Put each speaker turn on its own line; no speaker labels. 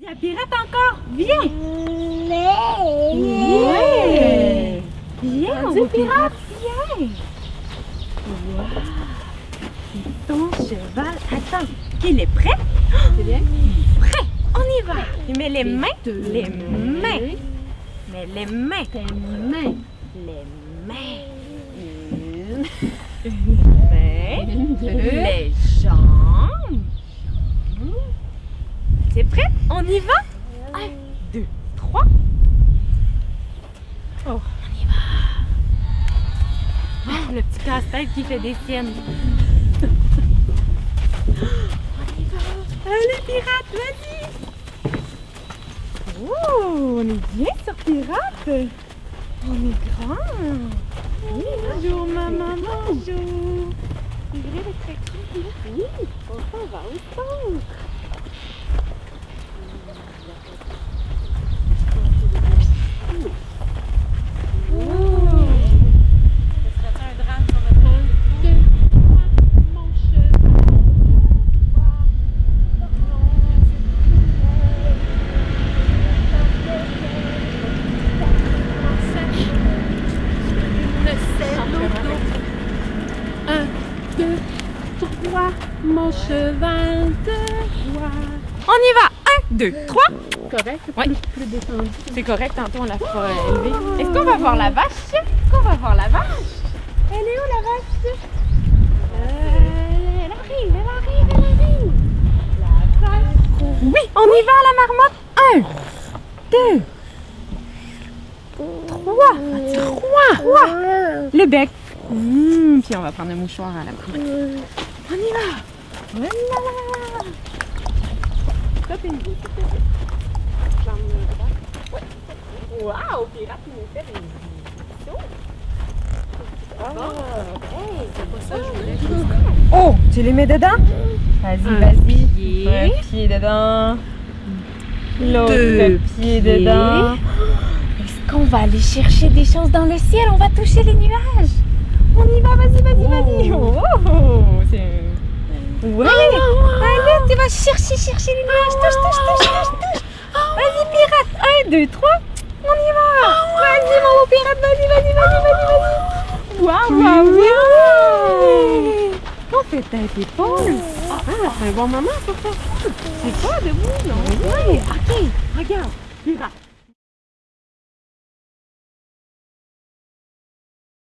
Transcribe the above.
La pirate encore, viens!
Ouais.
Viens, mon pirate, viens! Wow! Ton cheval. Attends, il est prêt?
C'est bien?
Prêt! On y va! Mets les mains, les mains, mais les mains,
Tes mains.
les mains, une, une main,
Une, deux.
les C'est prêt? On y va? Un, deux, trois. Oh, on y va. Ah, le petit casse-tête qui fait des siennes. on y va. Allez, pirate, vas-y. Oh, on est bien sur pirate. On est grand. Oui, bonjour maman, bonjour. Ouvrez le tracteur. Oui, on s'en va au centre.
Un, deux, trois, mon cheval de roi.
On y va. Un, deux, trois.
Correct?
Ouais.
Plus, plus détendu.
C'est correct, tantôt on l'a pas élevé. Est-ce qu'on va voir la vache? Est-ce qu'on va voir la vache? Elle est où la vache? Euh, elle arrive, elle arrive, elle arrive. La vache. Oui, on y va la marmotte. Un, deux, trois. Trois. Trois. Le bec. Mmh, puis on va prendre un mouchoir à la marmotte. On y va. Voilà. Top une boue, s'il te plaît. Waouh, pirate, il nous fait des bisous. Oh, tu les mets dedans? Vas-y, vas-y. Un pied dedans. L'autre
Deux
pied dedans. Est-ce qu'on va aller chercher des choses dans le ciel? On va toucher les nuages. On y va, vas-y, vas-y, vas-y. Oh, c'est... Ouais. Allez, tu vas chercher, chercher les nuages. Touche, touche, touche, touche, touche. Vas-y, pirate. Un, deux, trois. On y va. Vas-y, mon beau pirate. Vas-y, vas-y, vas-y, vas-y, vas-y. Waouh, waouh, waouh. On fait tête épaule.
Ah, c'est un bon moment pour ça.
C'est pas debout, non? Oui. OK. Regarde. Pirate.